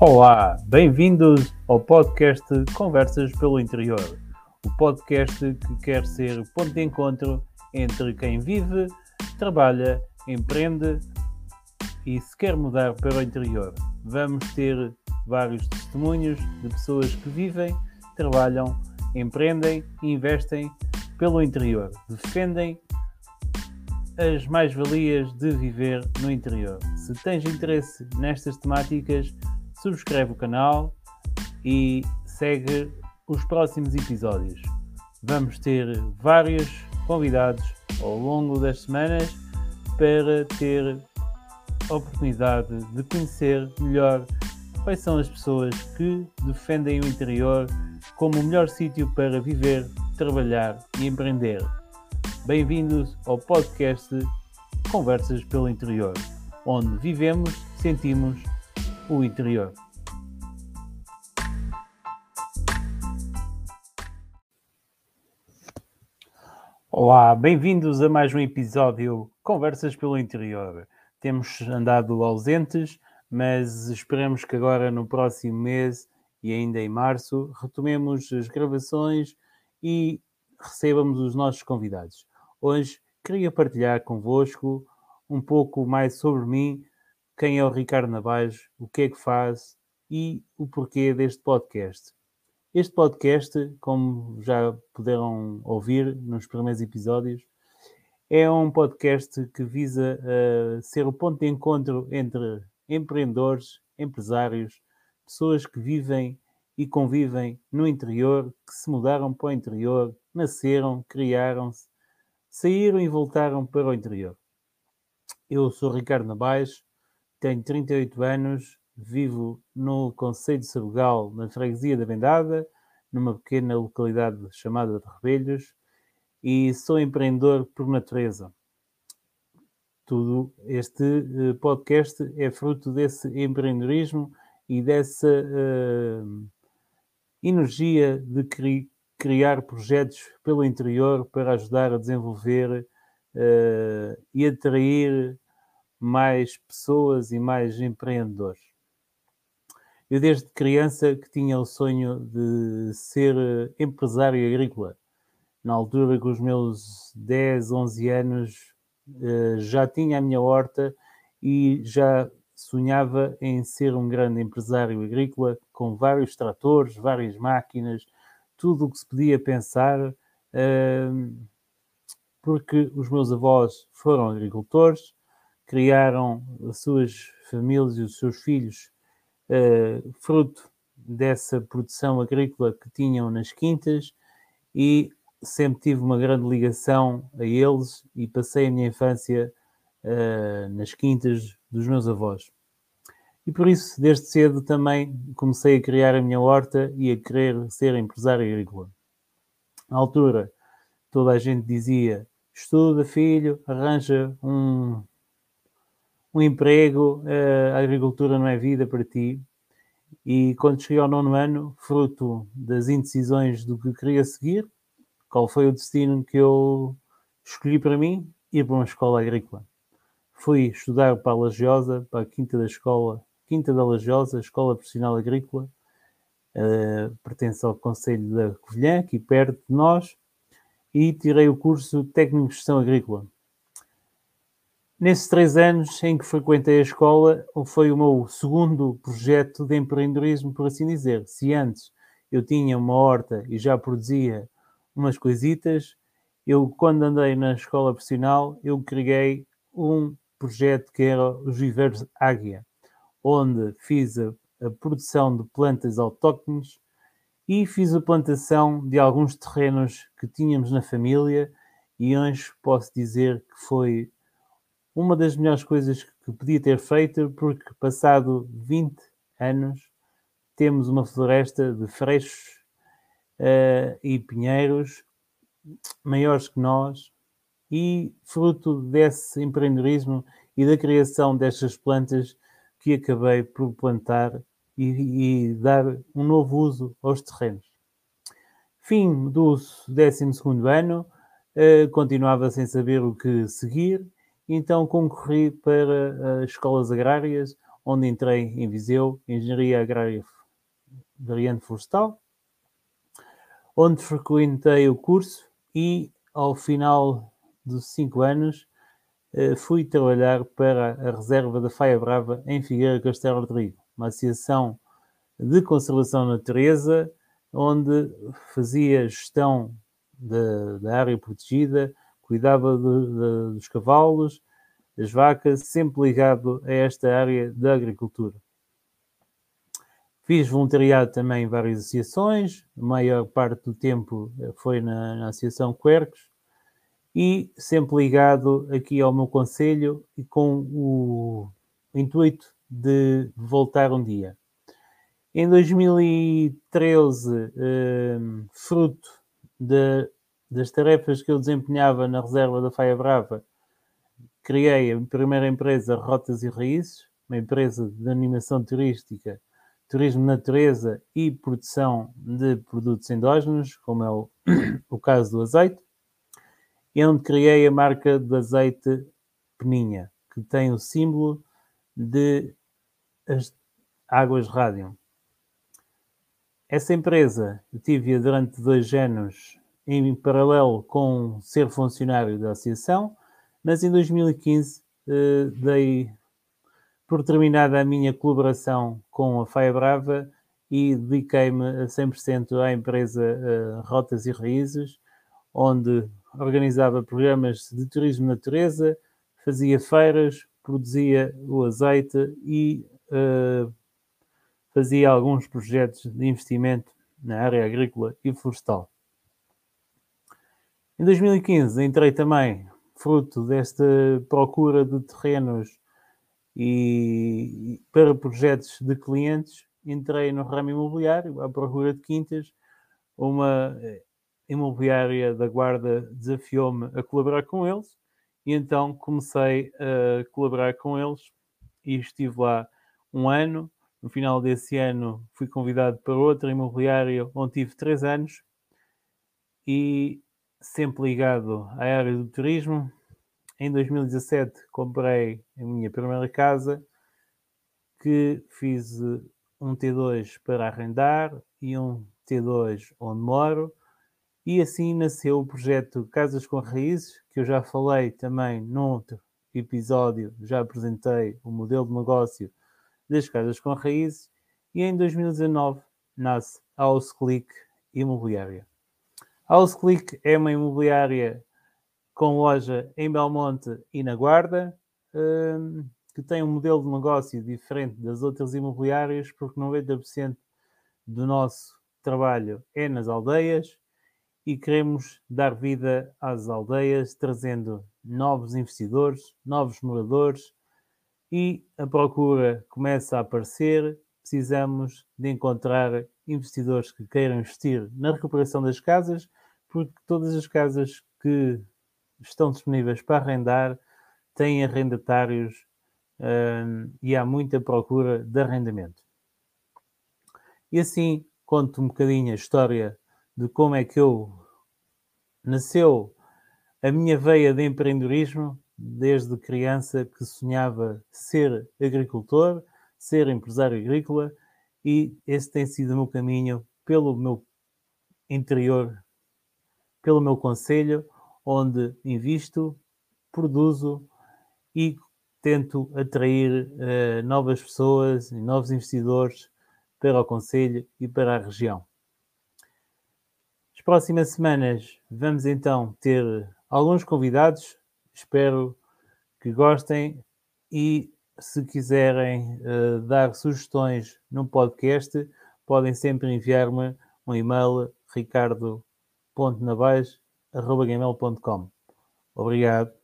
Olá, bem-vindos ao podcast Conversas pelo Interior, o podcast que quer ser ponto de encontro entre quem vive, trabalha, empreende e se quer mudar para o interior. Vamos ter vários testemunhos de pessoas que vivem, trabalham, empreendem e investem pelo interior, defendem as mais-valias de viver no interior. Se tens interesse nestas temáticas, subscreve o canal e segue os próximos episódios. Vamos ter vários convidados ao longo das semanas para ter a oportunidade de conhecer melhor quais são as pessoas que defendem o interior como o melhor sítio para viver, trabalhar e empreender. Bem-vindos ao podcast Conversas pelo Interior, onde vivemos, sentimos o interior. Olá, bem-vindos a mais um episódio Conversas pelo Interior. Temos andado ausentes, mas esperamos que agora no próximo mês e ainda em março retomemos as gravações e recebamos os nossos convidados. Hoje queria partilhar convosco um pouco mais sobre mim, quem é o Ricardo Navais, o que é que faz e o porquê deste podcast. Este podcast, como já puderam ouvir nos primeiros episódios, é um podcast que visa uh, ser o ponto de encontro entre empreendedores, empresários, pessoas que vivem e convivem no interior, que se mudaram para o interior, nasceram, criaram-se, saíram e voltaram para o interior. Eu sou Ricardo Nabais, tenho 38 anos, vivo no Conselho de Sabugal, na freguesia da Vendada, numa pequena localidade chamada de Rebelhos, e sou empreendedor por natureza. Tudo este eh, podcast é fruto desse empreendedorismo e dessa uh, energia de cri criar projetos pelo interior para ajudar a desenvolver uh, e atrair mais pessoas e mais empreendedores. Eu desde criança que tinha o sonho de ser empresário agrícola. Na altura, com os meus 10, 11 anos, eh, já tinha a minha horta e já sonhava em ser um grande empresário agrícola com vários tratores, várias máquinas, tudo o que se podia pensar, eh, porque os meus avós foram agricultores, criaram as suas famílias e os seus filhos uh, fruto dessa produção agrícola que tinham nas quintas e sempre tive uma grande ligação a eles e passei a minha infância uh, nas quintas dos meus avós. E por isso, desde cedo também comecei a criar a minha horta e a querer ser empresário agrícola. Na altura, toda a gente dizia: estuda, filho, arranja um um emprego, eh, a agricultura não é vida para ti. E quando cheguei ao nono ano, fruto das indecisões do que queria seguir, qual foi o destino que eu escolhi para mim? Ir para uma escola agrícola. Fui estudar para a Lagiosa, para a Quinta da Escola, Quinta da Lagiosa, Escola Profissional Agrícola, uh, pertence ao Conselho da Covilhã, aqui perto de nós, e tirei o curso Técnico de Gestão Agrícola. Nesses três anos em que frequentei a escola, foi o meu segundo projeto de empreendedorismo, por assim dizer. Se antes eu tinha uma horta e já produzia umas coisitas, eu, quando andei na escola profissional, eu criei um projeto que era os Viveiros Águia, onde fiz a, a produção de plantas autóctones e fiz a plantação de alguns terrenos que tínhamos na família e hoje posso dizer que foi uma das melhores coisas que podia ter feito, porque passado 20 anos temos uma floresta de freixos uh, e pinheiros maiores que nós e fruto desse empreendedorismo e da criação destas plantas que acabei por plantar e, e dar um novo uso aos terrenos. Fim do 12 ano, uh, continuava sem saber o que seguir então concorri para as escolas agrárias, onde entrei em Viseu, Engenharia Agrária Variante Florestal, onde frequentei o curso e, ao final dos cinco anos, eh, fui trabalhar para a reserva da Faia Brava em Figueira Castelo Rodrigo, uma associação de conservação da natureza, onde fazia gestão da área protegida, cuidava de, de, dos cavalos, das vacas, sempre ligado a esta área da agricultura. Fiz voluntariado também em várias associações, a maior parte do tempo foi na, na Associação Quercos, e sempre ligado aqui ao meu conselho e com o intuito de voltar um dia. Em 2013, eh, fruto de, das tarefas que eu desempenhava na reserva da Faia Brava, criei a primeira empresa Rotas e Raízes, uma empresa de animação turística, turismo natureza e produção de produtos endógenos, como é o, o caso do azeite e onde criei a marca de azeite Peninha, que tem o símbolo de águas Radium. Essa empresa eu tive durante dois anos em paralelo com ser funcionário da associação, mas em 2015 eh, dei por terminada a minha colaboração com a Faia Brava e dediquei-me a 100% à empresa eh, Rotas e Raízes, onde organizava programas de turismo natureza, fazia feiras, produzia o azeite e uh, fazia alguns projetos de investimento na área agrícola e florestal. Em 2015 entrei também, fruto desta procura de terrenos e para projetos de clientes, entrei no ramo imobiliário à procura de quintas, uma imobiliária da Guarda desafiou-me a colaborar com eles e então comecei a colaborar com eles e estive lá um ano. No final desse ano fui convidado para outra imobiliária onde tive três anos e sempre ligado à área do turismo. Em 2017 comprei a minha primeira casa que fiz um T2 para arrendar e um T2 onde moro e assim nasceu o projeto Casas com Raízes, que eu já falei também num outro episódio, já apresentei o modelo de negócio das Casas com Raízes, e em 2019 nasce a House Click Imobiliária. A House Click é uma imobiliária com loja em Belmonte e na Guarda, hum, que tem um modelo de negócio diferente das outras imobiliárias, porque 90% do nosso trabalho é nas aldeias e queremos dar vida às aldeias, trazendo novos investidores, novos moradores e a procura começa a aparecer. Precisamos de encontrar investidores que queiram investir na recuperação das casas, porque todas as casas que estão disponíveis para arrendar têm arrendatários hum, e há muita procura de arrendamento. E assim conto um bocadinho a história de como é que eu nasceu a minha veia de empreendedorismo desde criança que sonhava ser agricultor, ser empresário agrícola e esse tem sido o meu caminho pelo meu interior, pelo meu conselho, onde invisto, produzo e tento atrair uh, novas pessoas e novos investidores para o conselho e para a região próximas semanas vamos então ter alguns convidados. Espero que gostem e se quiserem uh, dar sugestões no podcast, podem sempre enviar-me um e-mail ricardo.navais.gmail.com Obrigado.